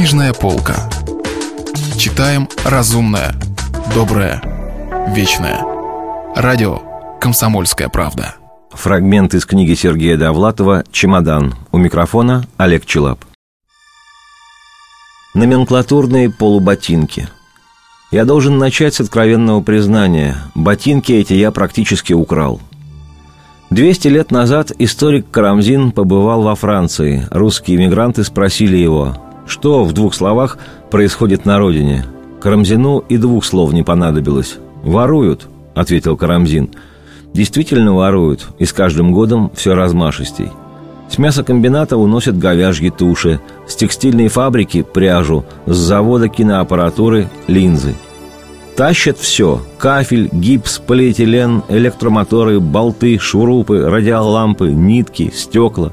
Книжная полка. Читаем разумное, доброе, вечное. Радио «Комсомольская правда». Фрагмент из книги Сергея Довлатова «Чемодан». У микрофона Олег Челап. Номенклатурные полуботинки. Я должен начать с откровенного признания. Ботинки эти я практически украл. 200 лет назад историк Карамзин побывал во Франции. Русские иммигранты спросили его, что в двух словах происходит на родине. Карамзину и двух слов не понадобилось. «Воруют», — ответил Карамзин. «Действительно воруют, и с каждым годом все размашистей. С мясокомбината уносят говяжьи туши, с текстильной фабрики – пряжу, с завода киноаппаратуры – линзы. Тащат все – кафель, гипс, полиэтилен, электромоторы, болты, шурупы, радиолампы, нитки, стекла.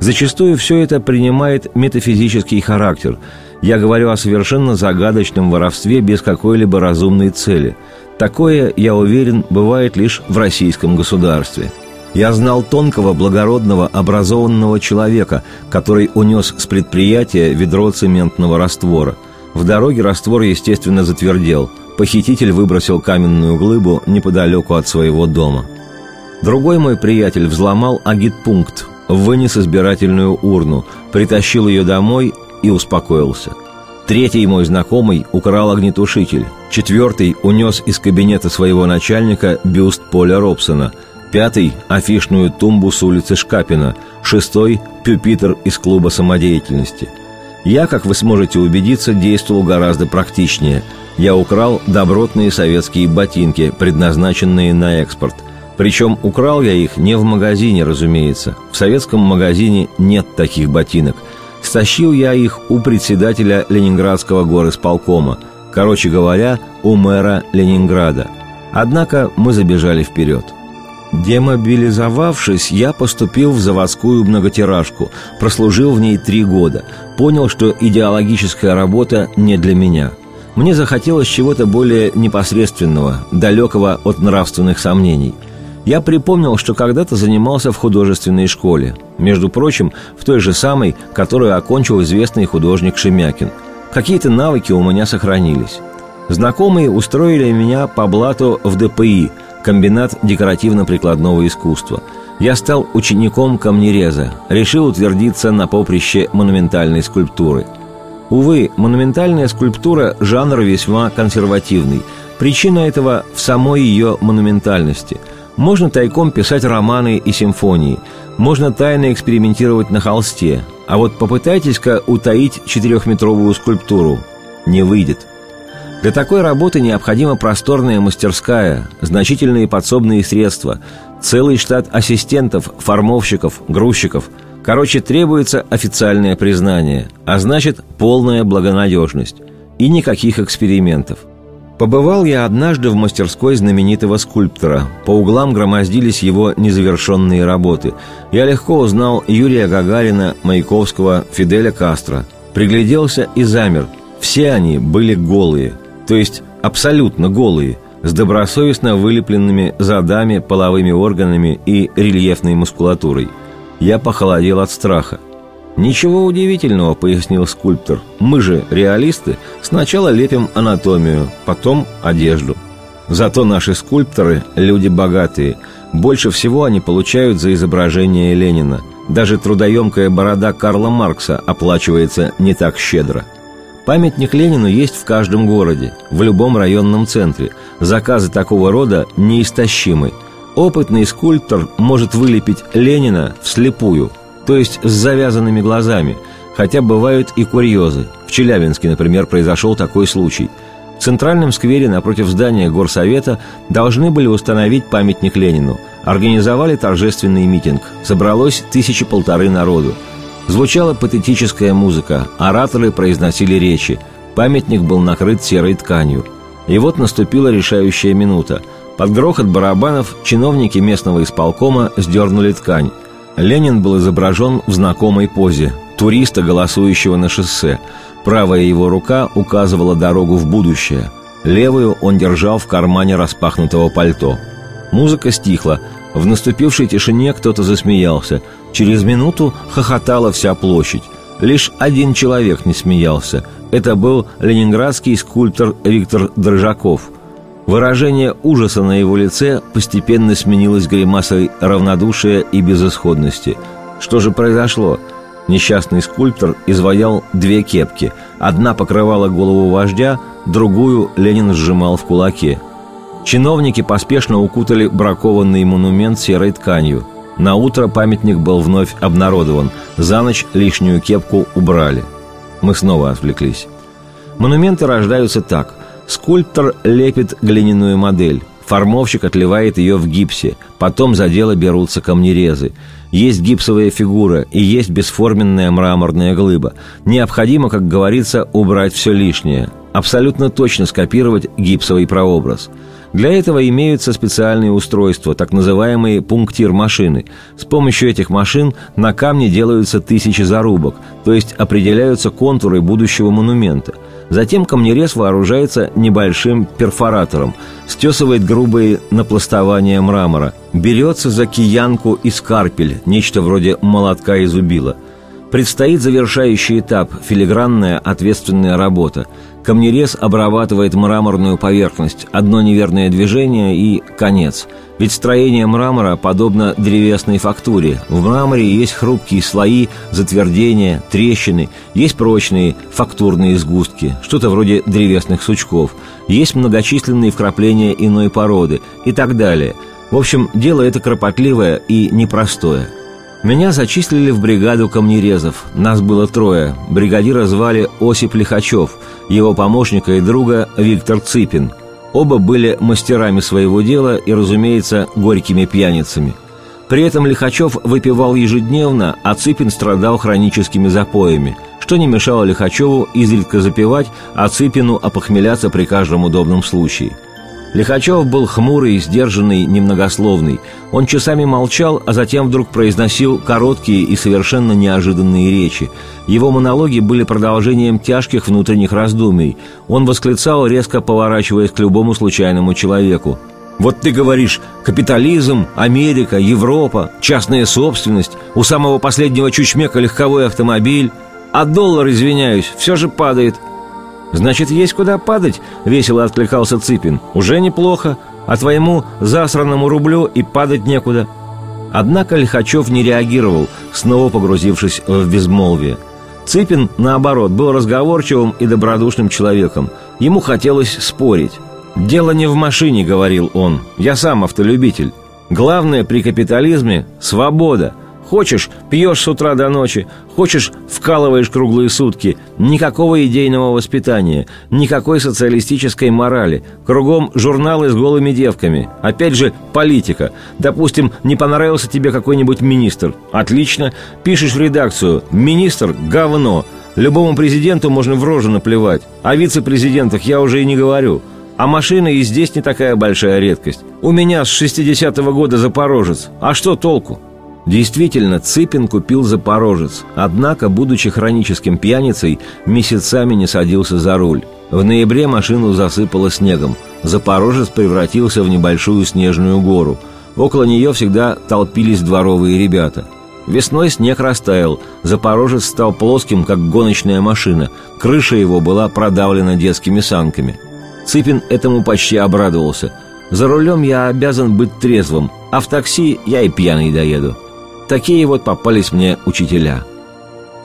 Зачастую все это принимает метафизический характер. Я говорю о совершенно загадочном воровстве без какой-либо разумной цели. Такое, я уверен, бывает лишь в российском государстве – я знал тонкого, благородного, образованного человека, который унес с предприятия ведро цементного раствора. В дороге раствор, естественно, затвердел. Похититель выбросил каменную глыбу неподалеку от своего дома. Другой мой приятель взломал агитпункт, вынес избирательную урну, притащил ее домой и успокоился. Третий мой знакомый украл огнетушитель. Четвертый унес из кабинета своего начальника бюст Поля Робсона – Пятый – афишную тумбу с улицы Шкапина. Шестой – пюпитер из клуба самодеятельности. Я, как вы сможете убедиться, действовал гораздо практичнее. Я украл добротные советские ботинки, предназначенные на экспорт. Причем украл я их не в магазине, разумеется. В советском магазине нет таких ботинок. Стащил я их у председателя Ленинградского горосполкома. Короче говоря, у мэра Ленинграда. Однако мы забежали вперед – Демобилизовавшись, я поступил в заводскую многотиражку, прослужил в ней три года, понял, что идеологическая работа не для меня. Мне захотелось чего-то более непосредственного, далекого от нравственных сомнений. Я припомнил, что когда-то занимался в художественной школе, между прочим, в той же самой, которую окончил известный художник Шемякин. Какие-то навыки у меня сохранились. Знакомые устроили меня по блату в ДПИ – комбинат декоративно-прикладного искусства. Я стал учеником камнереза, решил утвердиться на поприще монументальной скульптуры. Увы, монументальная скульптура – жанр весьма консервативный. Причина этого в самой ее монументальности. Можно тайком писать романы и симфонии, можно тайно экспериментировать на холсте, а вот попытайтесь-ка утаить четырехметровую скульптуру – не выйдет – для такой работы необходима просторная мастерская, значительные подсобные средства, целый штат ассистентов, формовщиков, грузчиков. Короче, требуется официальное признание, а значит полная благонадежность. И никаких экспериментов. Побывал я однажды в мастерской знаменитого скульптора. По углам громоздились его незавершенные работы. Я легко узнал Юрия Гагарина, Маяковского, Фиделя Кастро. Пригляделся и замер. Все они были голые – то есть абсолютно голые, с добросовестно вылепленными задами, половыми органами и рельефной мускулатурой. Я похолодел от страха. «Ничего удивительного», — пояснил скульптор. «Мы же, реалисты, сначала лепим анатомию, потом одежду. Зато наши скульпторы — люди богатые. Больше всего они получают за изображение Ленина. Даже трудоемкая борода Карла Маркса оплачивается не так щедро». Памятник Ленину есть в каждом городе, в любом районном центре. Заказы такого рода неистощимы. Опытный скульптор может вылепить Ленина вслепую, то есть с завязанными глазами, хотя бывают и курьезы. В Челябинске, например, произошел такой случай. В центральном сквере напротив здания Горсовета должны были установить памятник Ленину. Организовали торжественный митинг. Собралось тысячи полторы народу. Звучала патетическая музыка, ораторы произносили речи, памятник был накрыт серой тканью. И вот наступила решающая минута. Под грохот барабанов чиновники местного исполкома сдернули ткань. Ленин был изображен в знакомой позе – туриста, голосующего на шоссе. Правая его рука указывала дорогу в будущее. Левую он держал в кармане распахнутого пальто. Музыка стихла. В наступившей тишине кто-то засмеялся – Через минуту хохотала вся площадь. Лишь один человек не смеялся. Это был ленинградский скульптор Виктор Дрожаков. Выражение ужаса на его лице постепенно сменилось гримасой равнодушия и безысходности. Что же произошло? Несчастный скульптор изваял две кепки. Одна покрывала голову вождя, другую Ленин сжимал в кулаке. Чиновники поспешно укутали бракованный монумент серой тканью. На утро памятник был вновь обнародован. За ночь лишнюю кепку убрали. Мы снова отвлеклись. Монументы рождаются так. Скульптор лепит глиняную модель. Формовщик отливает ее в гипсе. Потом за дело берутся камнерезы. Есть гипсовая фигура и есть бесформенная мраморная глыба. Необходимо, как говорится, убрать все лишнее. Абсолютно точно скопировать гипсовый прообраз. Для этого имеются специальные устройства, так называемые пунктир-машины. С помощью этих машин на камне делаются тысячи зарубок, то есть определяются контуры будущего монумента – Затем камнерез вооружается небольшим перфоратором, стесывает грубые напластования мрамора, берется за киянку и скарпель, нечто вроде молотка и зубила. Предстоит завершающий этап – филигранная ответственная работа – Камнерез обрабатывает мраморную поверхность. Одно неверное движение и конец. Ведь строение мрамора подобно древесной фактуре. В мраморе есть хрупкие слои, затвердения, трещины, есть прочные фактурные сгустки, что-то вроде древесных сучков, есть многочисленные вкрапления иной породы и так далее. В общем, дело это кропотливое и непростое – меня зачислили в бригаду камнерезов. Нас было трое. Бригадира звали Осип Лихачев, его помощника и друга Виктор Цыпин. Оба были мастерами своего дела и, разумеется, горькими пьяницами. При этом Лихачев выпивал ежедневно, а Цыпин страдал хроническими запоями, что не мешало Лихачеву изредка запивать, а Цыпину опохмеляться при каждом удобном случае – Лихачев был хмурый, сдержанный, немногословный. Он часами молчал, а затем вдруг произносил короткие и совершенно неожиданные речи. Его монологи были продолжением тяжких внутренних раздумий. Он восклицал, резко поворачиваясь к любому случайному человеку. «Вот ты говоришь, капитализм, Америка, Европа, частная собственность, у самого последнего чучмека легковой автомобиль, а доллар, извиняюсь, все же падает – «Значит, есть куда падать?» — весело откликался Цыпин. «Уже неплохо, а твоему засранному рублю и падать некуда». Однако Лихачев не реагировал, снова погрузившись в безмолвие. Цыпин, наоборот, был разговорчивым и добродушным человеком. Ему хотелось спорить. «Дело не в машине», — говорил он. «Я сам автолюбитель. Главное при капитализме — свобода. Хочешь – пьешь с утра до ночи, хочешь – вкалываешь круглые сутки. Никакого идейного воспитания, никакой социалистической морали. Кругом журналы с голыми девками. Опять же, политика. Допустим, не понравился тебе какой-нибудь министр. Отлично. Пишешь в редакцию «Министр – говно». Любому президенту можно в рожу наплевать. О вице-президентах я уже и не говорю. А машина и здесь не такая большая редкость. У меня с 60-го года Запорожец. А что толку? Действительно, Цыпин купил «Запорожец», однако, будучи хроническим пьяницей, месяцами не садился за руль. В ноябре машину засыпало снегом. «Запорожец» превратился в небольшую снежную гору. Около нее всегда толпились дворовые ребята. Весной снег растаял, «Запорожец» стал плоским, как гоночная машина. Крыша его была продавлена детскими санками. Цыпин этому почти обрадовался. «За рулем я обязан быть трезвым, а в такси я и пьяный доеду». Такие вот попались мне учителя.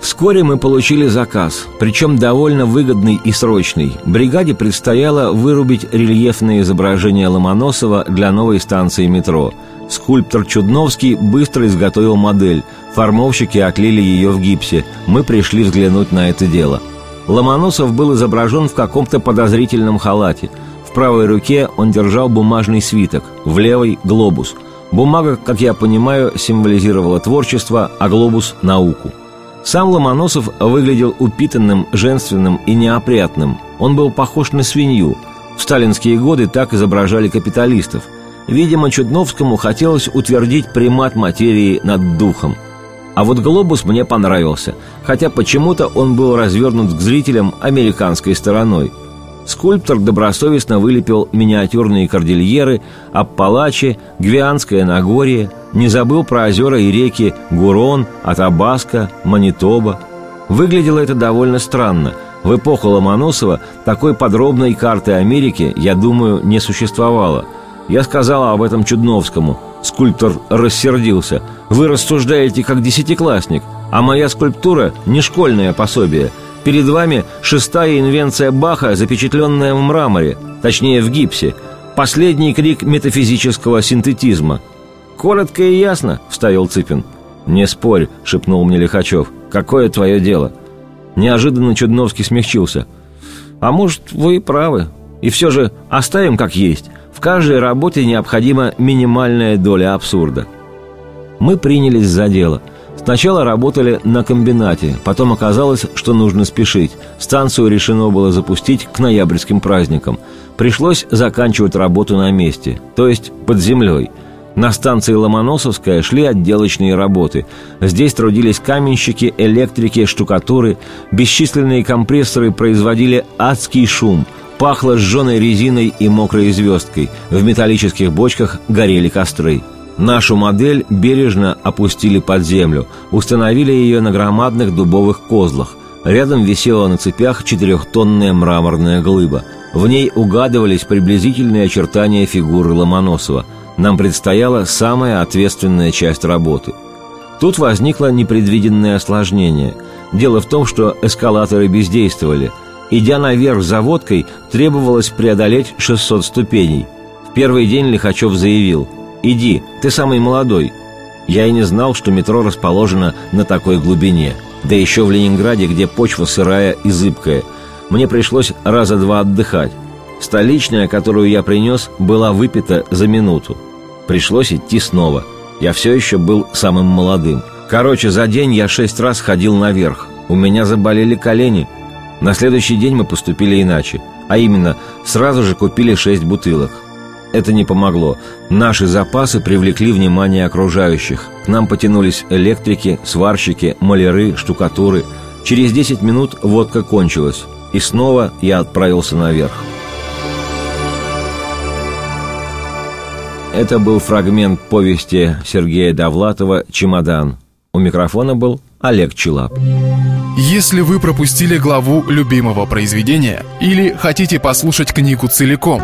Вскоре мы получили заказ, причем довольно выгодный и срочный. Бригаде предстояло вырубить рельефное изображение Ломоносова для новой станции метро. Скульптор Чудновский быстро изготовил модель. Формовщики отлили ее в гипсе. Мы пришли взглянуть на это дело. Ломоносов был изображен в каком-то подозрительном халате. В правой руке он держал бумажный свиток, в левой – глобус – Бумага, как я понимаю, символизировала творчество, а глобус – науку. Сам Ломоносов выглядел упитанным, женственным и неопрятным. Он был похож на свинью. В сталинские годы так изображали капиталистов. Видимо, Чудновскому хотелось утвердить примат материи над духом. А вот глобус мне понравился, хотя почему-то он был развернут к зрителям американской стороной – Скульптор добросовестно вылепил миниатюрные кордильеры, Аппалачи, Гвианское Нагорье, не забыл про озера и реки Гурон, Атабаска, Манитоба. Выглядело это довольно странно. В эпоху Ломоносова такой подробной карты Америки, я думаю, не существовало. Я сказала об этом Чудновскому. Скульптор рассердился. «Вы рассуждаете как десятиклассник, а моя скульптура – не школьное пособие. Перед вами шестая инвенция Баха, запечатленная в мраморе, точнее в гипсе. Последний крик метафизического синтетизма». «Коротко и ясно», – вставил Цыпин. «Не спорь», — шепнул мне Лихачев. «Какое твое дело?» Неожиданно Чудновский смягчился. «А может, вы правы. И все же оставим как есть. В каждой работе необходима минимальная доля абсурда». Мы принялись за дело. Сначала работали на комбинате, потом оказалось, что нужно спешить. Станцию решено было запустить к ноябрьским праздникам. Пришлось заканчивать работу на месте, то есть под землей – на станции Ломоносовская шли отделочные работы. Здесь трудились каменщики, электрики, штукатуры. Бесчисленные компрессоры производили адский шум. Пахло сжженной резиной и мокрой звездкой. В металлических бочках горели костры. Нашу модель бережно опустили под землю, установили ее на громадных дубовых козлах. Рядом висела на цепях четырехтонная мраморная глыба. В ней угадывались приблизительные очертания фигуры Ломоносова – нам предстояла самая ответственная часть работы. Тут возникло непредвиденное осложнение. Дело в том, что эскалаторы бездействовали. Идя наверх за водкой, требовалось преодолеть 600 ступеней. В первый день Лихачев заявил «Иди, ты самый молодой». Я и не знал, что метро расположено на такой глубине. Да еще в Ленинграде, где почва сырая и зыбкая. Мне пришлось раза два отдыхать. Столичная, которую я принес, была выпита за минуту. Пришлось идти снова. Я все еще был самым молодым. Короче, за день я шесть раз ходил наверх. У меня заболели колени. На следующий день мы поступили иначе. А именно, сразу же купили шесть бутылок. Это не помогло. Наши запасы привлекли внимание окружающих. К нам потянулись электрики, сварщики, маляры, штукатуры. Через 10 минут водка кончилась. И снова я отправился наверх. Это был фрагмент повести Сергея Довлатова «Чемодан». У микрофона был Олег Челап. Если вы пропустили главу любимого произведения или хотите послушать книгу целиком,